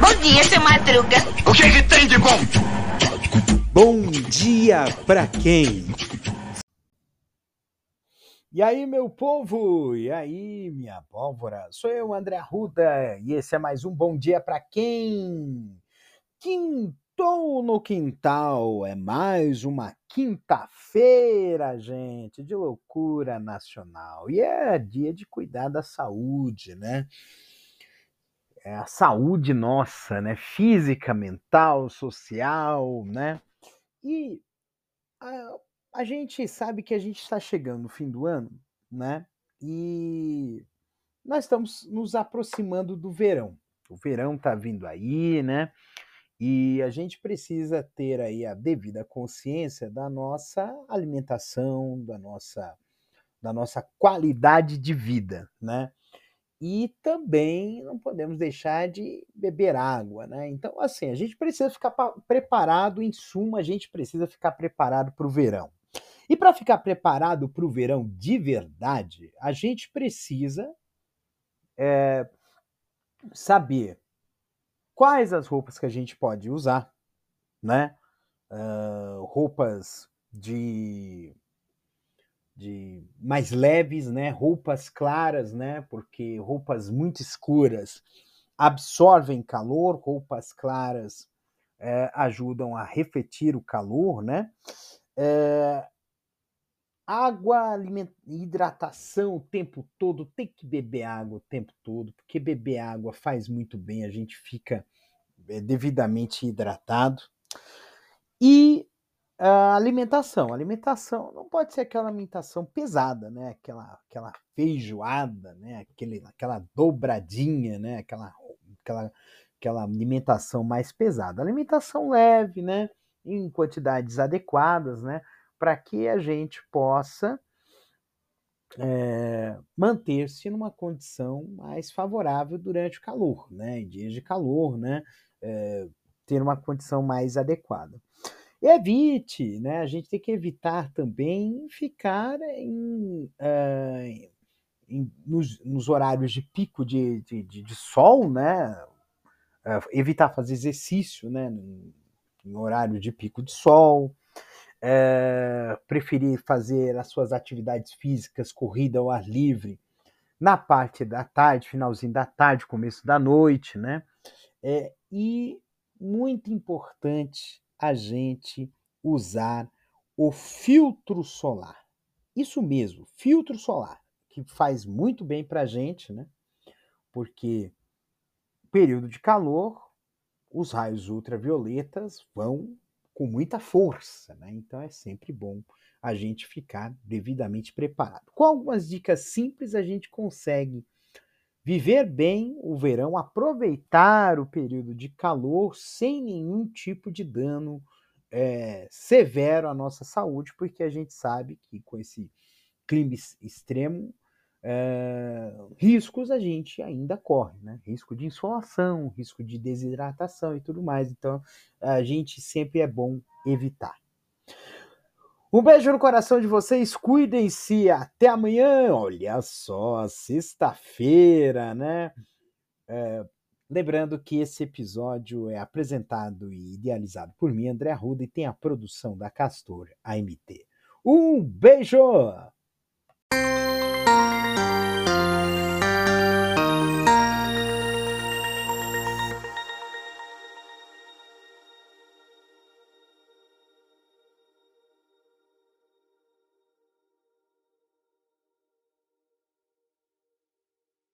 Bom dia, seu Madruga. O que, que tem de bom? Bom dia pra quem? E aí, meu povo? E aí, minha pólvora? Sou eu, André Arruda, e esse é mais um Bom Dia pra quem? Quintou no quintal, é mais uma quinta-feira, gente, de loucura nacional. E é dia de cuidar da saúde, né? É a saúde nossa, né? Física, mental, social, né? E a, a gente sabe que a gente está chegando no fim do ano, né? E nós estamos nos aproximando do verão. O verão está vindo aí, né? E a gente precisa ter aí a devida consciência da nossa alimentação, da nossa, da nossa qualidade de vida, né? E também não podemos deixar de beber água, né? Então, assim, a gente precisa ficar preparado, em suma, a gente precisa ficar preparado para o verão. E para ficar preparado para o verão de verdade, a gente precisa é, saber quais as roupas que a gente pode usar, né? Uh, roupas de, de mais leves, né? Roupas claras, né? Porque roupas muito escuras absorvem calor, roupas claras é, ajudam a refletir o calor, né? É, água, hidratação o tempo todo, tem que beber água o tempo todo, porque beber água faz muito bem, a gente fica é, devidamente hidratado. E a alimentação, a alimentação não pode ser aquela alimentação pesada, né? Aquela, aquela feijoada, né? Aquele, aquela dobradinha, né? Aquela, aquela, aquela alimentação mais pesada. Alimentação leve, né? Em quantidades adequadas, né? Para que a gente possa é, manter-se numa condição mais favorável durante o calor, né? Em dias de calor, né? É, ter uma condição mais adequada. Evite, né? A gente tem que evitar também ficar em, uh, em nos, nos, horários de pico de, de, de, de sol, né? Evitar fazer exercício, né? Em horário de pico de sol é, preferir fazer as suas atividades físicas, corrida ao ar livre, na parte da tarde, finalzinho da tarde, começo da noite, né? É, e muito importante a gente usar o filtro solar. Isso mesmo, filtro solar, que faz muito bem para a gente, né? Porque período de calor, os raios ultravioletas vão com muita força, né? Então é sempre bom a gente ficar devidamente preparado. Com algumas dicas simples, a gente consegue viver bem o verão, aproveitar o período de calor sem nenhum tipo de dano é, severo à nossa saúde, porque a gente sabe que com esse clima extremo é, riscos a gente ainda corre, né? Risco de insolação, risco de desidratação e tudo mais. Então, a gente sempre é bom evitar. Um beijo no coração de vocês, cuidem-se, até amanhã. Olha só, sexta-feira, né? É, lembrando que esse episódio é apresentado e idealizado por mim, André Arruda, e tem a produção da Castor AMT. Um beijo!